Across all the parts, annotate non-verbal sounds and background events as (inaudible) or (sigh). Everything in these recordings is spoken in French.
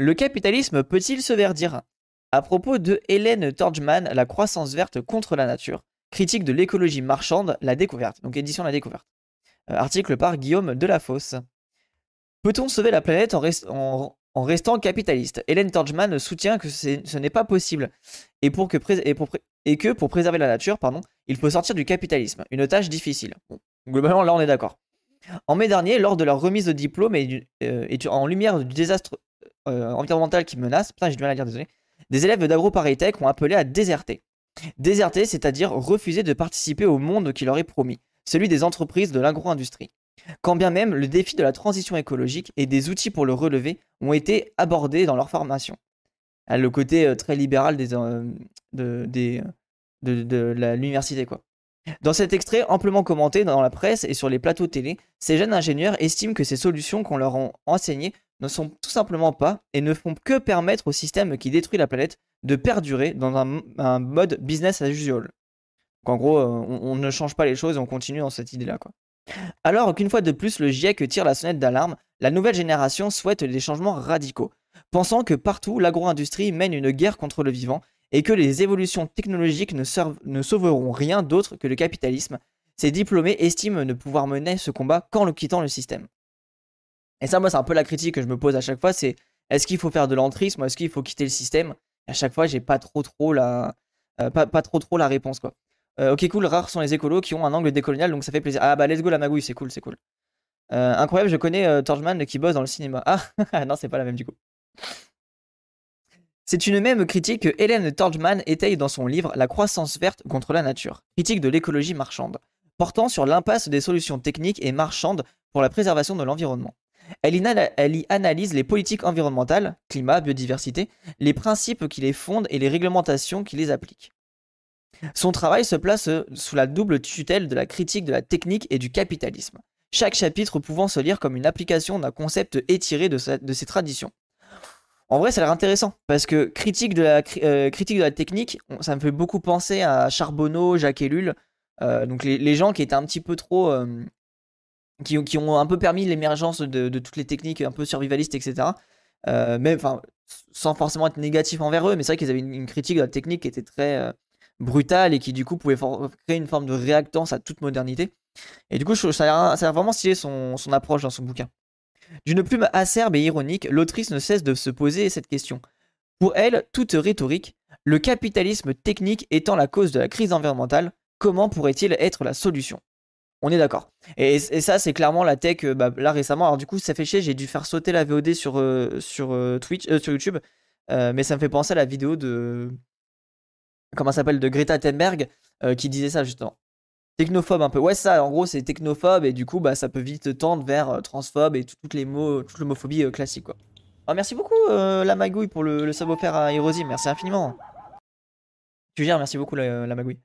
Le capitalisme peut-il se verdir? À propos de Hélène Torgman, La croissance verte contre la nature, critique de l'écologie marchande, La découverte, donc édition La découverte. Euh, article par Guillaume Delafosse. Peut-on sauver la planète en, restant capitaliste? Hélène Torgman soutient que ce n'est pas possible et, que pour préserver la nature, pardon, il faut sortir du capitalisme, une tâche difficile. globalement, là, on est d'accord. En mai dernier, lors de leur remise de diplôme et, euh, en lumière du désastre euh, environnemental qui menace, putain, j'ai du mal à dire, désolé, des élèves d'AgroParisTech ont appelé à déserter. Déserter, c'est-à-dire refuser de participer au monde qui leur est promis, celui des entreprises de l'agro-industrie. Quand bien même le défi de la transition écologique et des outils pour le relever ont été abordés dans leur formation. Ah, le côté euh, très libéral des, de, de l'université, quoi. Dans cet extrait amplement commenté dans la presse et sur les plateaux télé, ces jeunes ingénieurs estiment que ces solutions qu'on leur a enseignées ne sont tout simplement pas et ne font que permettre au système qui détruit la planète de perdurer dans un, mode business as usual. En gros, euh, on, ne change pas les choses et on continue dans cette idée-là. Alors qu'une fois de plus, le GIEC tire la sonnette d'alarme, la nouvelle génération souhaite des changements radicaux, pensant que partout l'agro-industrie mène une guerre contre le vivant et que les évolutions technologiques ne, ne sauveront rien d'autre que le capitalisme, ces diplômés estiment ne pouvoir mener ce combat qu'en le quittant le système. Et ça, moi, c'est un peu la critique que je me pose à chaque fois, c'est est-ce qu'il faut faire de l'entrisme est-ce qu'il faut quitter le système? À chaque fois, j'ai pas trop trop la, euh, pas, trop trop la réponse, quoi. Euh, ok, cool, rares sont les écolos qui ont un angle décolonial, donc ça fait plaisir. Ah bah, let's go la magouille, c'est cool, c'est cool. Euh, incroyable, je connais Torchman qui bosse dans le cinéma. Ah, (laughs) non, c'est pas la même du coup. C'est une même critique que Hélène Torgman étaye dans son livre La croissance verte contre la nature, critique de l'écologie marchande, portant sur l'impasse des solutions techniques et marchandes pour la préservation de l'environnement. Elle, y analyse les politiques environnementales, climat, biodiversité, les principes qui les fondent et les réglementations qui les appliquent. Son travail se place sous la double tutelle de la critique de la technique et du capitalisme, chaque chapitre pouvant se lire comme une application d'un concept étiré de, de ces traditions. En vrai, ça a l'air intéressant parce que critique de la, euh, technique, ça me fait beaucoup penser à Charbonneau, Jacques Ellul, euh, donc les, gens qui étaient un petit peu trop. Euh, qui, qui, ont un peu permis l'émergence de, toutes les techniques un peu survivalistes, etc. mais sans forcément être négatif envers eux, mais c'est vrai qu'ils avaient une, critique de la technique qui était très brutale et qui du coup pouvait créer une forme de réactance à toute modernité. Et du coup, ça a l'air vraiment stylé son approche dans son bouquin. D'une plume acerbe et ironique, l'autrice ne cesse de se poser cette question. Pour elle, toute rhétorique, le capitalisme technique étant la cause de la crise environnementale, comment pourrait-il être la solution? On est d'accord. Et, ça, c'est clairement la tech, euh, bah, là récemment. Alors du coup, ça fait chier, j'ai dû faire sauter la VOD sur, euh, euh, Twitch, sur YouTube. mais ça me fait penser à la vidéo de... Comment s'appelle De Greta Thunberg, qui disait ça justement. Technophobe un peu. Ouais, ça, en gros, c'est technophobe et du coup, bah, ça peut vite tendre vers transphobe et toutes les mots, toute l'homophobie classique, quoi. Merci beaucoup, la magouille, pour le, le sub-offert à Hirosim. Merci infiniment. Tu gères, merci beaucoup, la magouille.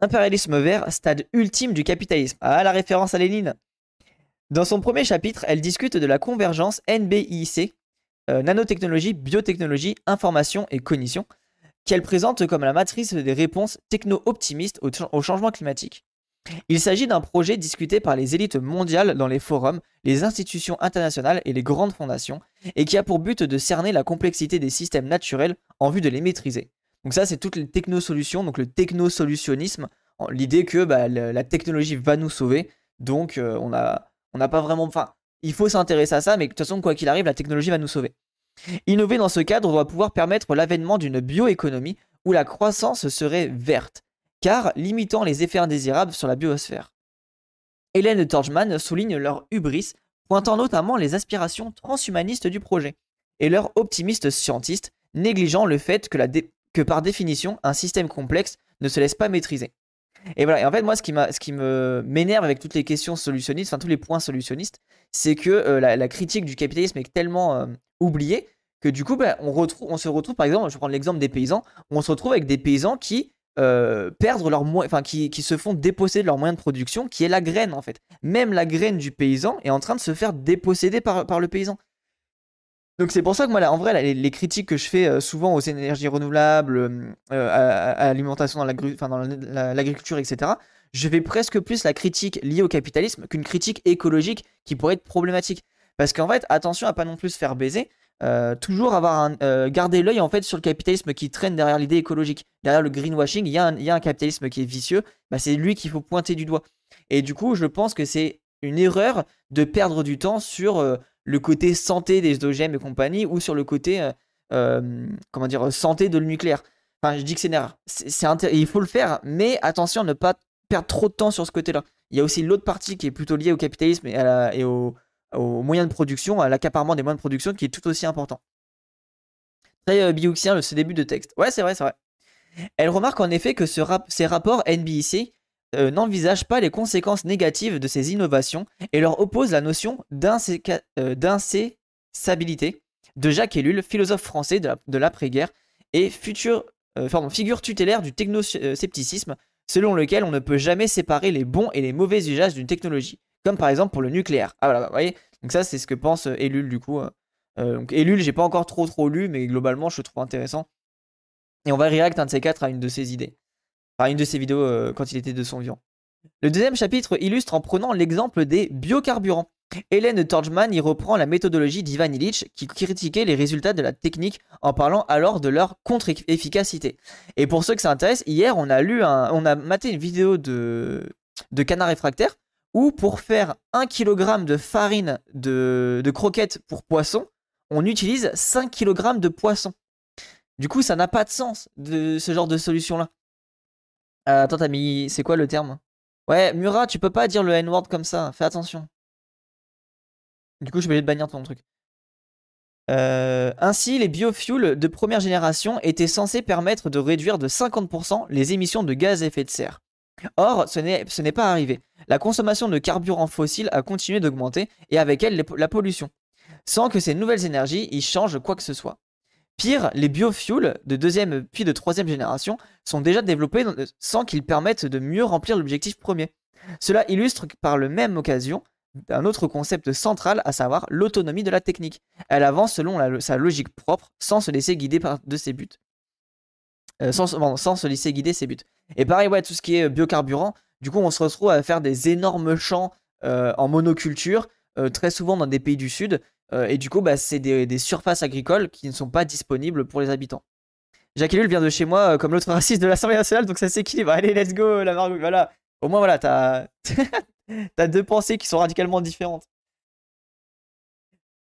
Impérialisme vert, stade ultime du capitalisme. Ah, la référence à Lénine. Dans son premier chapitre, elle discute de la convergence NBIC, nanotechnologie, biotechnologie, information et cognition, qu'elle présente comme la matrice des réponses techno-optimistes au, changement climatique. Il s'agit d'un projet discuté par les élites mondiales dans les forums, les institutions internationales et les grandes fondations, et qui a pour but de cerner la complexité des systèmes naturels en vue de les maîtriser. Donc ça, c'est toutes les technosolutions, donc le technosolutionnisme, l'idée que bah, la technologie va nous sauver, donc euh, on n'a on pas vraiment... Enfin, il faut s'intéresser à ça, mais de toute façon, quoi qu'il arrive, la technologie va nous sauver. Innover dans ce cadre doit pouvoir permettre l'avènement d'une bioéconomie où la croissance serait verte, car limitant les effets indésirables sur la biosphère. Hélène Torgman souligne leur hubris, pointant notamment les aspirations transhumanistes du projet, et leur optimiste scientiste, négligeant le fait que, que par définition, un système complexe ne se laisse pas maîtriser. Et voilà, et en fait, moi, ce qui, me m'énerve avec toutes les questions solutionnistes, enfin tous les points solutionnistes, c'est que euh, la, critique du capitalisme est tellement euh, oubliée que du coup, bah, on, se retrouve, par exemple, je prendre l'exemple des paysans, on se retrouve avec des paysans qui euh, perdent moyens, enfin qui, se font déposséder de leurs moyens de production, qui est la graine en fait. Même la graine du paysan est en train de se faire déposséder par le paysan. Donc c'est pour ça que moi, en vrai, les, critiques que je fais euh, souvent aux énergies renouvelables, euh, à, l'alimentation dans l'agriculture, etc., je fais presque plus la critique liée au capitalisme qu'une critique écologique qui pourrait être problématique. Parce qu'en fait, attention à pas non plus se faire baiser. euh, toujours avoir un, euh, garder l'œil en fait sur le capitalisme qui traîne derrière l'idée écologique. Derrière le greenwashing, il y, a un, capitalisme qui est vicieux, bah, c'est lui qu'il faut pointer du doigt. Et du coup, je pense que c'est une erreur de perdre du temps sur euh, le côté santé des OGM et compagnie ou sur le côté comment dire santé de le nucléaire. Enfin, je dis que c'est erreur. il faut le faire, mais attention à ne pas perdre trop de temps sur ce côté-là. Il y a aussi l'autre partie qui est plutôt liée au capitalisme et, et au, aux moyens de production, à l'accaparement des moyens de production qui est tout aussi important. Très euh, bioxien, ce début de texte. Ouais, c'est vrai, c'est vrai. Elle remarque en effet que ces rapports NBIC euh, n'envisagent pas les conséquences négatives de ces innovations et leur oppose la notion euh, d'incessabilité de Jacques Ellul, philosophe français de l'après-guerre et future, figure tutélaire du technoscepticisme, selon lequel on ne peut jamais séparer les bons et les mauvais usages d'une technologie comme par exemple pour le nucléaire. Ah voilà, vous voyez? Donc ça, c'est ce que pense euh, Ellul du coup. Euh. Euh, donc Ellul, j'ai pas encore trop trop lu, mais globalement, je trouve intéressant. Et on va react un de ces quatre à une de ses idées. Une de ses vidéos quand il était de son vivant. Le deuxième chapitre illustre en prenant l'exemple des biocarburants. Hélène Torgman y reprend la méthodologie d'Ivan Illich qui critiquait les résultats de la technique en parlant alors de leur contre-efficacité. Et pour ceux que ça intéresse, hier on a lu on a maté une vidéo de, de Canard réfractaire ou pour faire 1 kg de farine de, croquettes pour poisson, on utilise 5 kg de poisson. Du coup, ça n'a pas de sens de ce genre de solution-là. Attends, t'as mis. C'est quoi le terme? Ouais, Murat, tu peux pas dire le N-word comme ça, fais attention. Du coup, je vais aller bannir ton truc. Euh, ainsi, les biofuels de première génération étaient censés permettre de réduire de 50% les émissions de gaz à effet de serre. Or, ce n'est pas arrivé. La consommation de carburants fossiles a continué d'augmenter et avec elle la pollution, sans que ces nouvelles énergies y changent quoi que ce soit. Pire, les biofuels de deuxième puis de troisième génération sont déjà développés sans qu'ils permettent de mieux remplir l'objectif premier. Cela illustre par la même occasion un autre concept central, à savoir l'autonomie de la technique. Elle avance selon sa logique propre, sans se laisser guider par de ses buts. Euh, sans, se laisser guider ses buts. Et pareil, ouais, tout ce qui est biocarburant, du coup, on se retrouve à faire des énormes champs euh, en monoculture, euh, très souvent dans des pays du Sud. Et du coup, bah, c'est des, surfaces agricoles qui ne sont pas disponibles pour les habitants. Jacques Ellul vient de chez moi, comme l'autre raciste de l'Assemblée nationale, donc ça s'équilibre. Allez, let's go, la margouille, voilà. Au moins, voilà, t'as (laughs) as deux pensées qui sont radicalement différentes.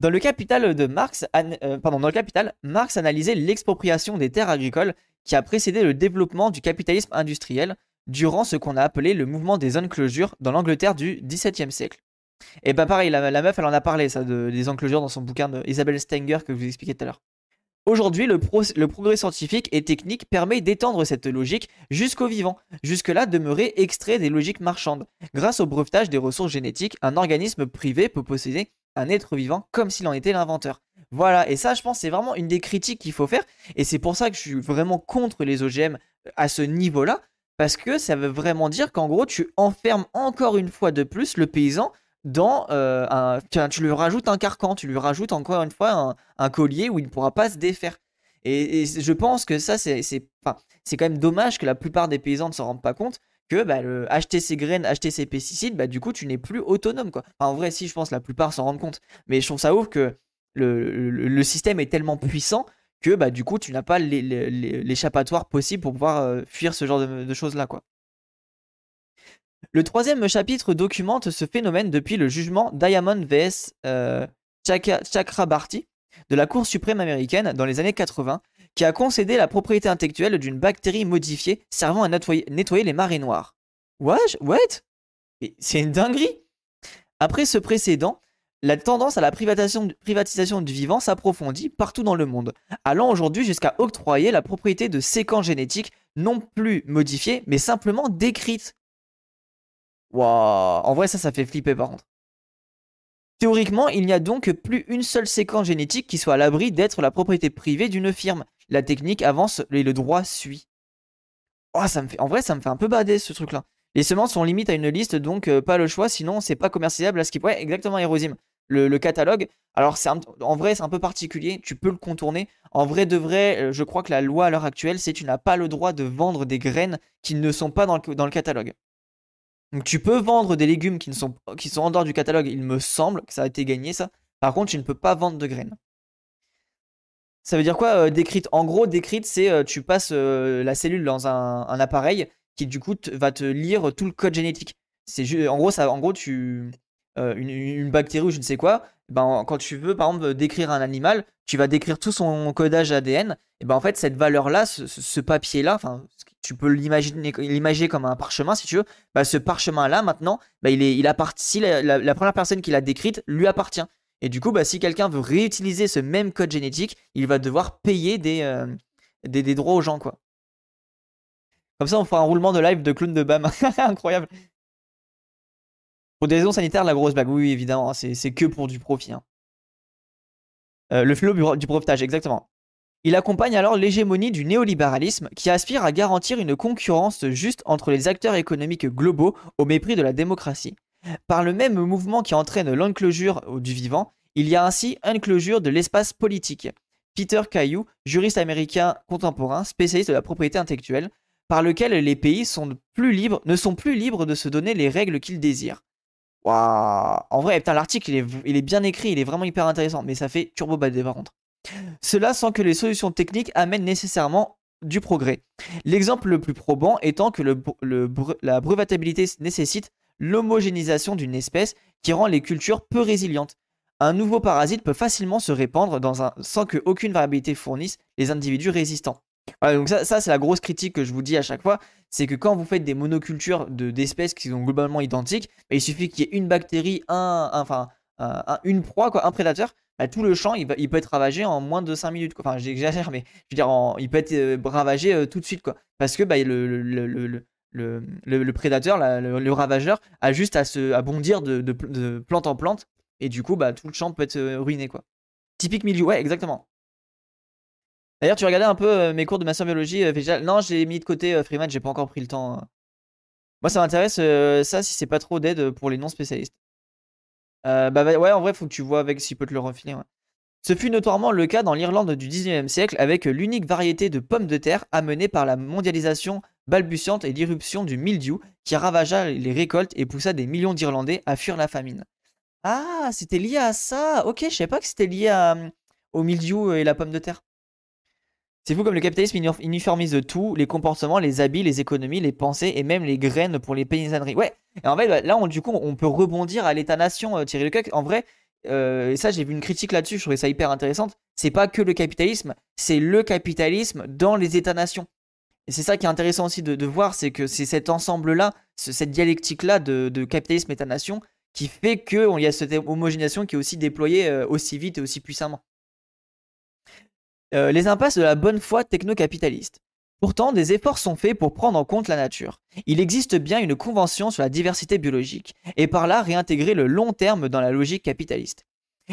Dans le capital de Marx, pardon, dans le capital, Marx analysait l'expropriation des terres agricoles qui a précédé le développement du capitalisme industriel durant ce qu'on a appelé le mouvement des enclosures dans l'Angleterre du XVIIe siècle. Et bah pareil, la, meuf, elle en a parlé, ça, des enclosures dans son bouquin de Isabelle Stenger que je vous expliquais tout à l'heure. Aujourd'hui, le, le, progrès scientifique et technique permet d'étendre cette logique jusqu'au vivant, jusque-là demeuré extrait des logiques marchandes. Grâce au brevetage des ressources génétiques, un organisme privé peut posséder un être vivant comme s'il en était l'inventeur. Voilà, et ça, je pense, c'est vraiment une des critiques qu'il faut faire. Et c'est pour ça que je suis vraiment contre les OGM euh, à ce niveau-là, parce que ça veut vraiment dire qu'en gros, tu enfermes encore une fois de plus le paysan dans euh, un. Tu, lui rajoutes un carcan, tu lui rajoutes encore une fois un, collier où il ne pourra pas se défaire. Et, je pense que ça, c'est enfin, quand même dommage que la plupart des paysans ne s'en rendent pas compte que bah, acheter ses graines, acheter ses pesticides, bah, du coup, tu n'es plus autonome. Quoi. en vrai, si, je pense la plupart s'en rendent compte. Mais je trouve ça ouf que le, système est tellement puissant que bah, du coup, tu n'as pas l'échappatoire possible pour pouvoir euh, fuir ce genre de, choses-là. quoi. Le troisième chapitre documente ce phénomène depuis le jugement Diamond vs euh, Chakrabarty de la Cour suprême américaine dans les années 80, qui a concédé la propriété intellectuelle d'une bactérie modifiée servant à nettoyer, les marées noires. What? What? C'est une dinguerie Après ce précédent, la tendance à la privatisation, du vivant s'approfondit partout dans le monde, allant aujourd'hui jusqu'à octroyer la propriété de séquences génétiques non plus modifiées, mais simplement décrites. Waouh En vrai, ça, ça fait flipper par contre. Théoriquement, il n'y a donc plus une seule séquence génétique qui soit à l'abri d'être la propriété privée d'une firme. La technique avance et le droit suit. Oh, ça me fait... En vrai, ça me fait un peu bader ce truc-là. Les semences sont limites à une liste, donc euh, pas le choix, sinon c'est pas commercialisable à ce qui pourrait. exactement, Hérosime. Le, catalogue, alors en vrai, c'est un peu particulier, tu peux le contourner. En vrai de vrai, euh, je crois que la loi à l'heure actuelle, c'est tu n'as pas le droit de vendre des graines qui ne sont pas dans le catalogue. Donc tu peux vendre des légumes qui, ne sont, qui sont en dehors du catalogue, il me semble que ça a été gagné ça. Par contre, tu ne peux pas vendre de graines. Ça veut dire quoi décrite? En gros, décrite, c'est tu passes la cellule dans un, appareil qui du coup va te lire tout le code génétique. C'est en gros ça, en gros tu une, bactérie ou je ne sais quoi. Ben, quand tu veux par exemple décrire un animal, tu vas décrire tout son codage ADN. Et ben en fait cette valeur là, ce, papier là, enfin tu peux l'imaginer comme un parchemin si tu veux. Ben, ce parchemin là maintenant, ben, il est il la, la première personne qui l'a décrite lui appartient. Et du coup, bah, si quelqu'un veut réutiliser ce même code génétique, il va devoir payer des, euh, des, droits aux gens, quoi. Comme ça, on fera un roulement de live de clown de BAM. (laughs) Incroyable. Pour des raisons sanitaires, la grosse bague, oui, évidemment, hein, c'est que pour du profit. Hein. Euh, le flot du profitage, exactement. Il accompagne alors l'hégémonie du néolibéralisme qui aspire à garantir une concurrence juste entre les acteurs économiques globaux au mépris de la démocratie. Par le même mouvement qui entraîne l'enclosure du vivant, il y a ainsi closure de l'espace politique. Peter Caillou, juriste américain contemporain, spécialiste de la propriété intellectuelle, par lequel les pays sont plus libres, ne sont plus libres de se donner les règles qu'ils désirent. Waouh En vrai, l'article, il est, bien écrit, il est vraiment hyper intéressant, mais ça fait turbo badé par contre. Cela sans que les solutions techniques amènent nécessairement du progrès. L'exemple le plus probant étant que la brevetabilité nécessite l'homogénéisation d'une espèce qui rend les cultures peu résilientes. Un nouveau parasite peut facilement se répandre dans un... sans qu'aucune variabilité fournisse les individus résistants. donc ça, c'est la grosse critique que je vous dis à chaque fois, c'est que quand vous faites des monocultures d'espèces qui sont globalement identiques, bah, il suffit qu'il y ait une bactérie, un, enfin, une proie, quoi, un prédateur, bah, tout le champ il, peut être ravagé en moins de 5 minutes. Enfin, j'exagère, mais je veux dire, il peut être euh, ravagé euh, tout de suite, quoi. Parce que bah, le, prédateur, le, ravageur, a juste à se bondir de, plante en plante. Et du coup, bah, tout le champ peut être euh, ruiné. quoi. Typique milieu, ouais, exactement. D'ailleurs, tu regardais un peu euh, mes cours de master biologie euh, Non, j'ai mis de côté Freeman, j'ai pas encore pris le temps. Hein. Moi, ça m'intéresse ça si c'est pas trop d'aide pour les non spécialistes. bah, ouais, en vrai, faut que tu vois avec s'il peut te le refiler. Ce fut notoirement le cas dans l'Irlande du 19e siècle avec l'unique variété de pommes de terre amenée par la mondialisation balbutiante et l'irruption du mildiou qui ravagea les récoltes et poussa des millions d'Irlandais à fuir la famine. Ah, c'était lié à ça. Ok, je savais pas que c'était lié au mildiou et la pomme de terre. C'est fou comme le capitalisme uniformise tout, les comportements, les habits, les économies, les pensées et même les graines pour les paysanneries. Ouais, et en fait, là, on, du coup, on peut rebondir à l'État-nation, euh, Thierry Lecoq. En vrai, euh, et ça, j'ai vu une critique là-dessus, je trouvais ça hyper intéressante. C'est pas que le capitalisme, c'est le capitalisme dans les États-nations. Et c'est ça qui est intéressant aussi de, voir, c'est que c'est cet ensemble-là, cette dialectique-là de, capitalisme État-nation qui fait qu'il y a cette homogénéisation qui est aussi déployée euh, aussi vite et aussi puissamment. Euh, les impasses de la bonne foi techno-capitaliste. Pourtant, des efforts sont faits pour prendre en compte la nature. Il existe bien une convention sur la diversité biologique, et par là réintégrer le long terme dans la logique capitaliste.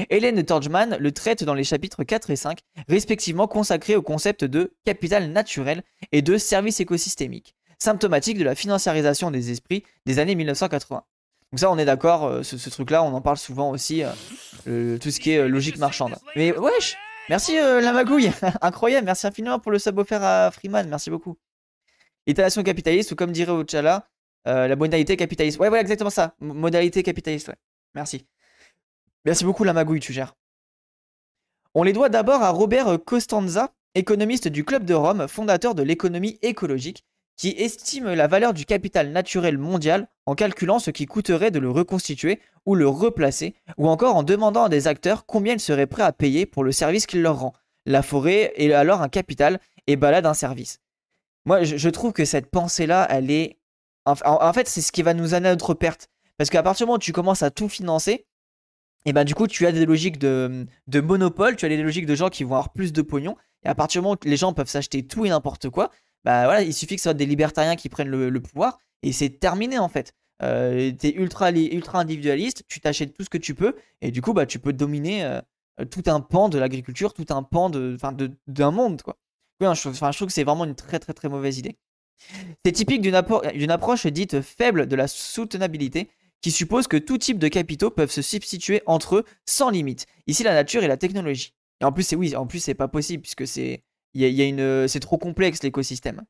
Hélène Torgman le traite dans les chapitres 4 et 5, respectivement consacrés au concept de capital naturel et de service écosystémique, symptomatique de la financiarisation des esprits des années 1980. Donc ça, on est d'accord, euh, ce, truc-là, on en parle souvent aussi, euh, tout ce qui est logique marchande. Mais wesh Merci la magouille (laughs) Incroyable, merci infiniment pour le sub offert à Freeman, merci beaucoup. Étalation capitaliste, ou comme dirait Ochala, la modalité capitaliste. Ouais, voilà, exactement ça. modalité capitaliste, ouais. Merci. Merci beaucoup, la magouille, tu gères. On les doit d'abord à Robert Costanza, économiste du Club de Rome, fondateur de l'économie écologique, qui estime la valeur du capital naturel mondial en calculant ce qui coûterait de le reconstituer ou le replacer, ou encore en demandant à des acteurs combien ils seraient prêts à payer pour le service qu'il leur rend. La forêt est alors un capital et balade un service. Moi, je, trouve que cette pensée-là, elle est... En, fait, c'est ce qui va nous amener à notre perte. Parce qu'à partir du moment où tu commences à tout financer, et ben du coup tu as des logiques de, monopole, tu as des logiques de gens qui vont avoir plus de pognon, et à partir du moment où les gens peuvent s'acheter tout et n'importe quoi, bah voilà, il suffit que ce soit des libertariens qui prennent le, pouvoir, et c'est terminé en fait. Euh, t'es ultra, ultra individualiste, tu t'achètes tout ce que tu peux, et du coup bah tu peux dominer euh, tout un pan de l'agriculture, tout un pan de, d'un monde quoi. je, je trouve que c'est vraiment une très très très mauvaise idée. C'est typique d'une approche dite faible de la soutenabilité, qui suppose que tout type de capitaux peuvent se substituer entre eux sans limite. Ici, la nature et la technologie. Et en plus, c'est oui, en plus, c'est pas possible puisque c'est y a, une c'est trop complexe l'écosystème.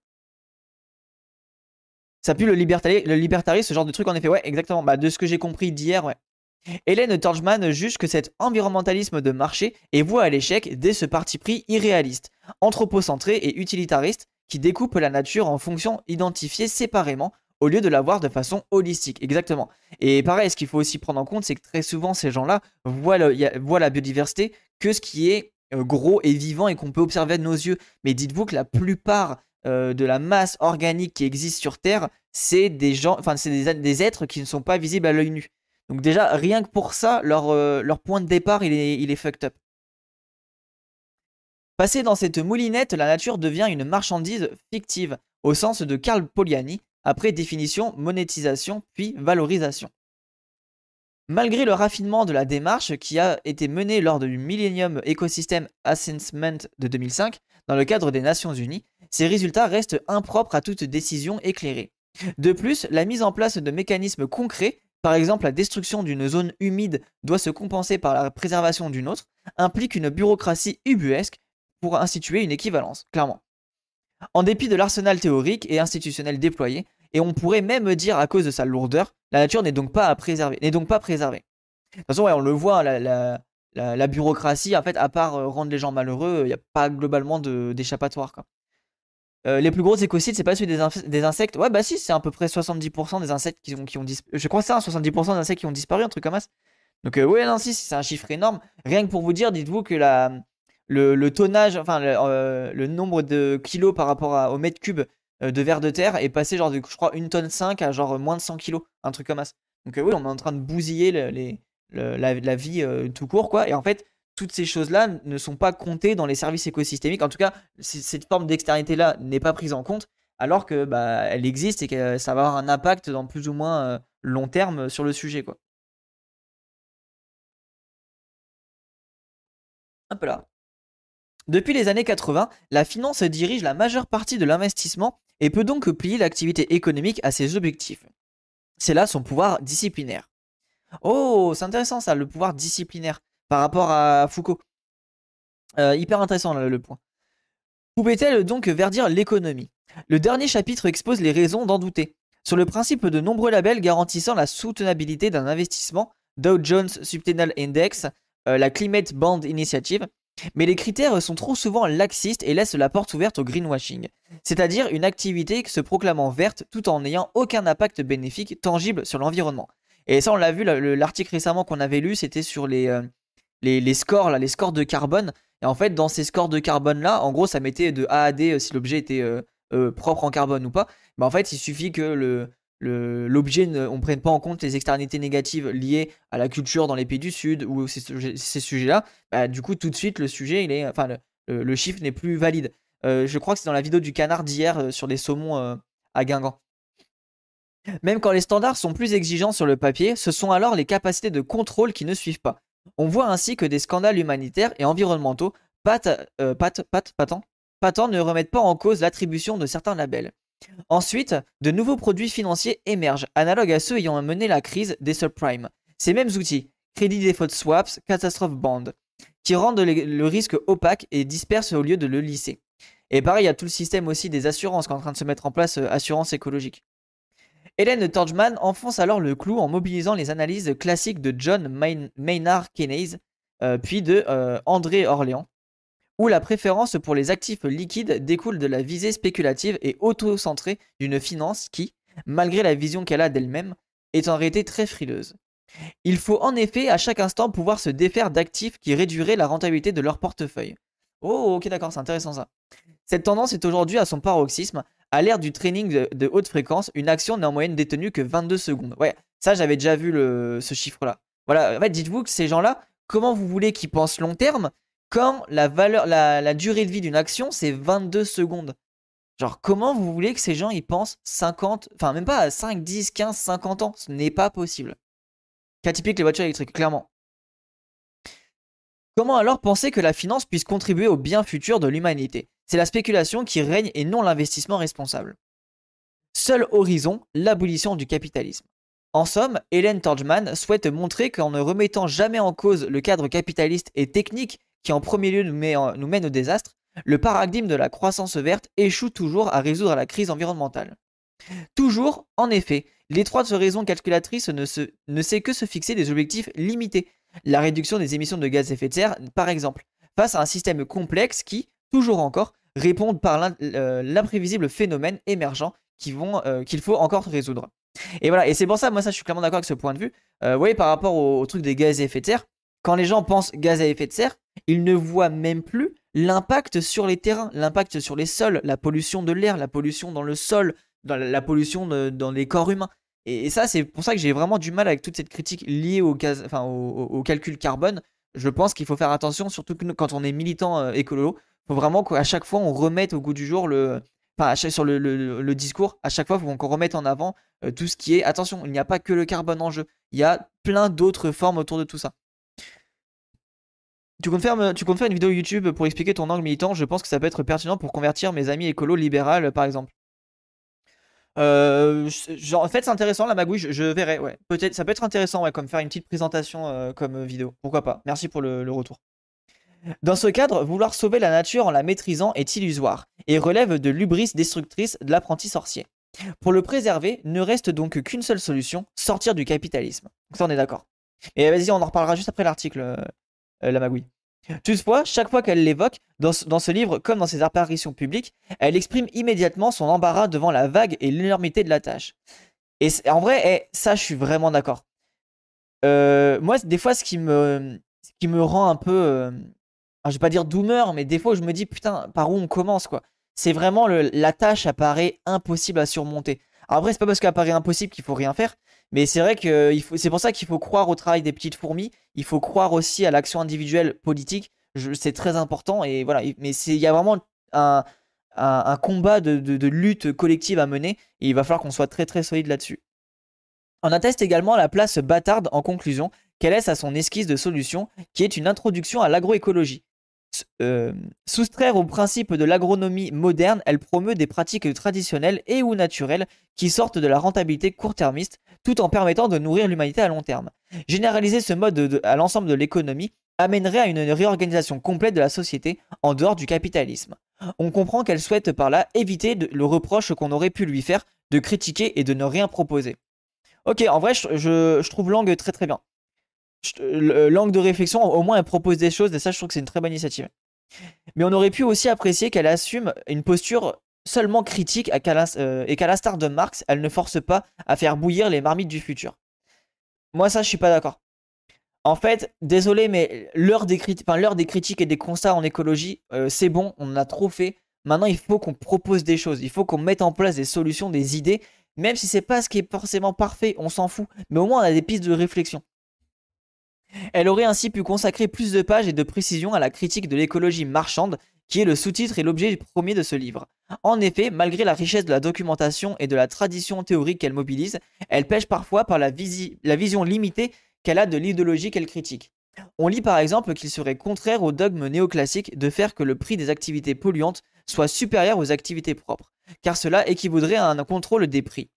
Ça pue le, libertarisme, le libertarisme, ce genre de truc en effet. Ouais, exactement. Bah, de ce que j'ai compris d'hier, ouais. Hélène Torgman juge que cet environnementalisme de marché est voué à l'échec dès ce parti pris irréaliste, anthropocentré et utilitariste qui découpe la nature en fonctions identifiées séparément au lieu de la voir de façon holistique. Exactement. Et pareil, ce qu'il faut aussi prendre en compte, c'est que très souvent, ces gens-là voient, la biodiversité que ce qui est euh, gros et vivant et qu'on peut observer de nos yeux. Mais dites-vous que la plupart euh, de la masse organique qui existe sur Terre, c'est des gens, enfin, c'est des, êtres qui ne sont pas visibles à l'œil nu. Donc déjà, rien que pour ça, leur, euh, point de départ, il est, il fucked up. Passé dans cette moulinette, la nature devient une marchandise fictive, au sens de Karl Poliani, après définition, monétisation, puis valorisation. Malgré le raffinement de la démarche qui a été menée lors du Millennium Ecosystem Assessment de 2005 dans le cadre des Nations Unies, ces résultats restent impropres à toute décision éclairée. De plus, la mise en place de mécanismes concrets, par exemple la destruction d'une zone humide doit se compenser par la préservation d'une autre, implique une bureaucratie ubuesque pour instituer une équivalence, clairement. En dépit de l'arsenal théorique et institutionnel déployé, et on pourrait même dire à cause de sa lourdeur, la nature n'est donc pas à préserver, n'est donc pas préservée. De toute façon, on le voit, la, bureaucratie, en fait, à part euh, rendre les gens malheureux, il n'y a pas globalement d'échappatoire. Euh, les plus gros écocides, c'est pas celui des, insectes? Ouais, bah si, c'est à peu près 70% des insectes qui ont, qui ont disparu. Je crois que c'est 70% des insectes qui ont disparu, un truc comme ça. Donc, euh, ouais, non, si, c'est un chiffre énorme. Rien que pour vous dire, dites-vous que la, le, tonnage, enfin, le, nombre de kilos par rapport au mètre cube de vers de terre est passé genre de, je crois, une tonne 5 à genre moins de 100 kilos, un truc comme ça. Donc euh, oui, on est en train de bousiller les, la, vie euh, tout court, quoi. Et en fait, toutes ces choses-là ne sont pas comptées dans les services écosystémiques. En tout cas, cette forme d'externité-là n'est pas prise en compte, alors que bah, elle existe et que ça va avoir un impact dans plus ou moins long terme sur le sujet, quoi. Un peu là. Depuis les années 80, la finance dirige la majeure partie de l'investissement et peut donc plier l'activité économique à ses objectifs. C'est là son pouvoir disciplinaire. Oh, c'est intéressant ça, le pouvoir disciplinaire par rapport à Foucault. Euh, hyper intéressant le point. Pouvait-elle donc verdir l'économie? Le dernier chapitre expose les raisons d'en douter. Sur le principe de nombreux labels garantissant la soutenabilité d'un investissement, Dow Jones Subtennial Index, euh, la Climate Bond Initiative, mais les critères sont trop souvent laxistes et laissent la porte ouverte au greenwashing, c'est-à-dire une activité se proclamant verte tout en n'ayant aucun impact bénéfique tangible sur l'environnement. Et ça, on l'a vu, l'article récemment qu'on avait lu, c'était sur les, euh, scores, les scores de carbone. Et en fait, dans ces scores de carbone-là, en gros, ça mettait de A à D euh, si l'objet était euh, propre en carbone ou pas. Mais en fait, il suffit que le, l'objet, on ne prenne pas en compte les externalités négatives liées à la culture dans les pays du Sud ou ces, sujets-là, bah, du coup, tout de suite, le sujet, il est, enfin, le, chiffre n'est plus valide. Euh, je crois que c'est dans la vidéo du canard d'hier euh, sur les saumons euh, à Guingamp. Même quand les standards sont plus exigeants sur le papier, ce sont alors les capacités de contrôle qui ne suivent pas. On voit ainsi que des scandales humanitaires et environnementaux patents ne remettent pas en cause l'attribution de certains labels. Ensuite, de nouveaux produits financiers émergent, analogues à ceux ayant mené la crise des subprimes. Ces mêmes outils, crédit default swaps, catastrophe bond, qui rendent le, risque opaque et dispersent au lieu de le lisser. Et pareil, il y a tout le système aussi des assurances qui est en train de se mettre en place, euh, assurance écologique. Hélène Torgman enfonce alors le clou en mobilisant les analyses classiques de John Maynard Keynes, euh, puis de euh, André Orléans, où la préférence pour les actifs liquides découle de la visée spéculative et auto-centrée d'une finance qui, malgré la vision qu'elle a d'elle-même, est en réalité très frileuse. Il faut en effet à chaque instant pouvoir se défaire d'actifs qui réduiraient la rentabilité de leur portefeuille. Oh ok d'accord, c'est intéressant ça. Cette tendance est aujourd'hui à son paroxysme. À l'ère du training de, haute fréquence, une action n'est en moyenne détenue que 22 secondes. Ouais, ça j'avais déjà vu ce chiffre-là. Voilà, en fait dites-vous que ces gens-là, comment vous voulez qu'ils pensent long terme quand la, valeur, la, durée de vie d'une action, c'est 22 secondes. Genre, comment vous voulez que ces gens, ils pensent 50, enfin même pas 5, 10, 15, 50 ans? Ce n'est pas possible. Cas typique les voitures électriques, clairement. Comment alors penser que la finance puisse contribuer au bien futur de l'humanité? C'est la spéculation qui règne et non l'investissement responsable. Seul horizon, l'abolition du capitalisme. En somme, Hélène Torgman souhaite montrer qu'en ne remettant jamais en cause le cadre capitaliste et technique qui en premier lieu nous, mène au désastre, le paradigme de la croissance verte échoue toujours à résoudre la crise environnementale. Toujours, en effet, L'étroite raison calculatrice ne, sait que se fixer des objectifs limités. La réduction des émissions de gaz à effet de serre, par exemple, face à un système complexe qui, toujours encore, répond par euh, l'imprévisible phénomène émergent euh, qu'il faut encore résoudre. Et voilà, et c'est pour ça, moi ça je suis clairement d'accord avec ce point de vue. vous voyez, par rapport au, truc des gaz à effet de serre, quand les gens pensent gaz à effet de serre, ils ne voient même plus l'impact sur les terrains, l'impact sur les sols, la pollution de l'air, la pollution dans le sol, la, pollution dans les corps humains. Et, ça, c'est pour ça que j'ai vraiment du mal avec toute cette critique liée au, calcul carbone. Je pense qu'il faut faire attention, surtout que quand on est militant euh, écolo, il faut vraiment qu'à chaque fois on remette au goût du jour le, enfin, sur le, discours, à chaque fois, il faut qu'on remette en avant euh, tout ce qui est. Attention, il n'y a pas que le carbone en jeu. Il y a plein d'autres formes autour de tout ça. Tu comptes, faire, tu comptes faire une vidéo YouTube pour expliquer ton angle militant? Je pense que ça peut être pertinent pour convertir mes amis écolos libérales, par exemple. Euh, genre, en fait, c'est intéressant la magouille, je, verrai. Ouais, peut-être, ça peut être intéressant, ouais, comme faire une petite présentation euh, comme vidéo. Pourquoi pas? Merci pour le, retour. Dans ce cadre, vouloir sauver la nature en la maîtrisant est illusoire et relève de l'ubris destructrice de l'apprenti sorcier. Pour le préserver, ne reste donc qu'une seule solution sortir du capitalisme. Ça, on est d'accord. Et vas-y, on en reparlera juste après l'article, euh, la magouille. Toutefois, chaque fois qu'elle l'évoque, dans, ce livre comme dans ses apparitions publiques, elle exprime immédiatement son embarras devant la vague et l'énormité de la tâche. Et en vrai, eh, ça, je suis vraiment d'accord. Euh, moi, des fois, ce qui me, ce qui me rend un peu, euh, je vais pas dire doomer, mais des fois, je me dis, putain, par où on commence, quoi? C'est vraiment la tâche apparaît impossible à surmonter. Alors après, c'est pas parce qu'elle apparaît impossible qu'il faut rien faire, mais c'est vrai que c'est pour ça qu'il faut croire au travail des petites fourmis. Il faut croire aussi à l'action individuelle politique. C'est très important. Et voilà. Mais il y a vraiment un, combat de, lutte collective à mener. Et il va falloir qu'on soit très très solide là-dessus. On atteste également la place bâtarde en conclusion qu'elle laisse à son esquisse de solution, qui est une introduction à l'agroécologie. Euh, soustraire au principe de l'agronomie moderne, elle promeut des pratiques traditionnelles et ou naturelles qui sortent de la rentabilité court-termiste tout en permettant de nourrir l'humanité à long terme. Généraliser ce mode à l'ensemble de l'économie amènerait à une réorganisation complète de la société en dehors du capitalisme. On comprend qu'elle souhaite par là éviter le reproche qu'on aurait pu lui faire de critiquer et de ne rien proposer. Ok, en vrai, je, trouve Langue très très bien. Langue de réflexion, au moins elle propose des choses et ça, je trouve que c'est une très bonne initiative. Mais on aurait pu aussi apprécier qu'elle assume une posture seulement critique euh, et qu'à l'instar de Marx, elle ne force pas à faire bouillir les marmites du futur. Moi, ça, je suis pas d'accord. En fait, désolé, mais l'heure des, des, critiques et des constats en écologie, euh, c'est bon, on en a trop fait. Maintenant, il faut qu'on propose des choses, il faut qu'on mette en place des solutions, des idées, même si c'est pas ce qui est forcément parfait, on s'en fout, mais au moins on a des pistes de réflexion. Elle aurait ainsi pu consacrer plus de pages et de précisions à la critique de l'écologie marchande, qui est le sous-titre et l'objet premier de ce livre. En effet, malgré la richesse de la documentation et de la tradition théorique qu'elle mobilise, elle pêche parfois par la, vision limitée qu'elle a de l'idéologie qu'elle critique. On lit par exemple qu'il serait contraire au dogme néoclassique de faire que le prix des activités polluantes soit supérieur aux activités propres, car cela équivaudrait à un contrôle des prix.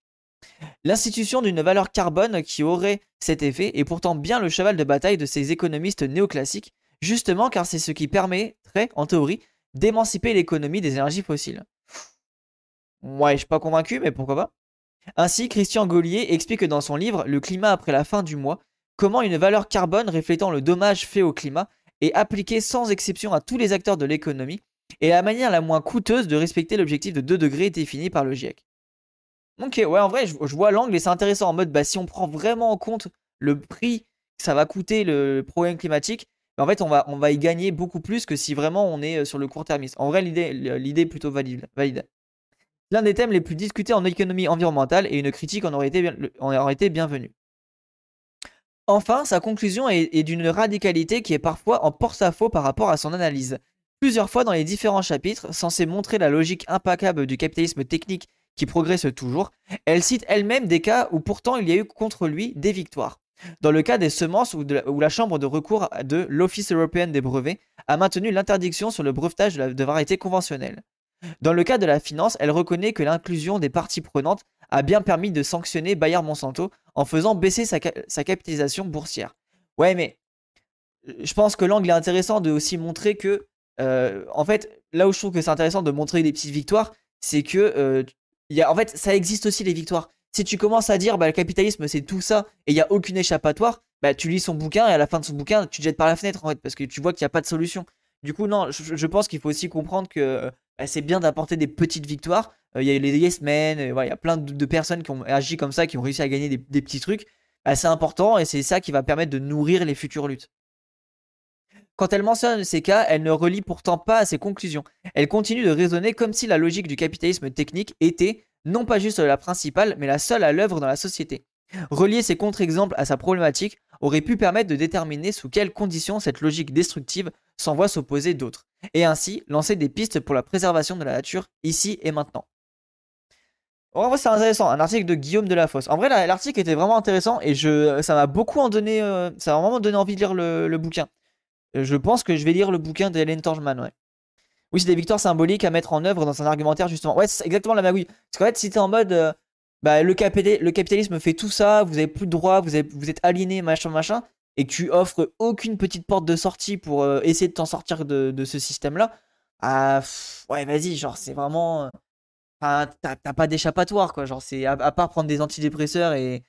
L'institution d'une valeur carbone qui aurait cet effet est pourtant bien le cheval de bataille de ces économistes néoclassiques, justement car c'est ce qui permettrait, en théorie, d'émanciper l'économie des énergies fossiles. Ouais, je suis pas convaincu, mais pourquoi pas Ainsi, Christian Gaulier explique dans son livre Le climat après la fin du mois comment une valeur carbone reflétant le dommage fait au climat est appliquée sans exception à tous les acteurs de l'économie et la manière la moins coûteuse de respecter l'objectif de 2 degrés défini par le GIEC. Ok, ouais, en vrai, je, vois l'angle et c'est intéressant en mode, bah, si on prend vraiment en compte le prix que ça va coûter le problème climatique, bah, en fait, on va, on va y gagner beaucoup plus que si vraiment on est euh, sur le court termisme. En vrai, l'idée est plutôt valide. valide. L'un des thèmes les plus discutés en économie environnementale et une critique en aurait été, aurait été bienvenue. Enfin, sa conclusion est, d'une radicalité qui est parfois en porte-à-faux par rapport à son analyse. Plusieurs fois dans les différents chapitres, censés montrer la logique implacable du capitalisme technique qui progresse toujours, elle cite elle-même des cas où pourtant il y a eu contre lui des victoires. Dans le cas des semences où, la Chambre de recours de l'Office européen des brevets a maintenu l'interdiction sur le brevetage de, variétés conventionnelles. Dans le cas de la finance, elle reconnaît que l'inclusion des parties prenantes a bien permis de sanctionner Bayer Monsanto en faisant baisser sa, capitalisation boursière. Ouais, mais je pense que l'angle est intéressant de aussi montrer que, euh, en fait, là où je trouve que c'est intéressant de montrer des petites victoires, c'est que, euh, y a, en fait, ça existe aussi les victoires. Si tu commences à dire bah, le capitalisme c'est tout ça et il n'y a aucune échappatoire, bah, tu lis son bouquin et à la fin de son bouquin, tu te jettes par la fenêtre en fait parce que tu vois qu'il n'y a pas de solution. Du coup, non, je, pense qu'il faut aussi comprendre que bah, c'est bien d'apporter des petites victoires. Euh, il y a les Yes Men, il y a plein de, personnes qui ont agi comme ça, qui ont réussi à gagner des, des petits trucs. c'est important et c'est ça qui va permettre de nourrir les futures luttes. Quand elle mentionne ces cas, elle ne relie pourtant pas à ses conclusions. Elle continue de raisonner comme si la logique du capitalisme technique était non pas juste la principale, mais la seule à l'œuvre dans la société. Relier ces contre-exemples à sa problématique aurait pu permettre de déterminer sous quelles conditions cette logique destructive s'envoie s'opposer d'autres, et ainsi lancer des pistes pour la préservation de la nature ici et maintenant. C'est intéressant, un article de Guillaume Delafosse. En vrai, l'article était vraiment intéressant et ça m'a beaucoup donné, euh, ça m'a vraiment donné envie de lire le bouquin. Euh, je pense que je vais lire le bouquin d'Hélène Torgman, ouais. Oui, c'est des victoires symboliques à mettre en œuvre dans un argumentaire, justement. Ouais, c'est exactement la magouille. Parce qu'en fait, si t'es en mode, euh, bah, le, capitalisme fait tout ça, vous avez plus de droits, vous, vous êtes aliéné, machin, machin, et que tu offres aucune petite porte de sortie pour euh, essayer de t'en sortir de, ce système-là, ah, ouais, vas-y, genre, c'est vraiment. Enfin, t'as pas d'échappatoire, quoi. Genre, c'est à, part prendre des antidépresseurs et,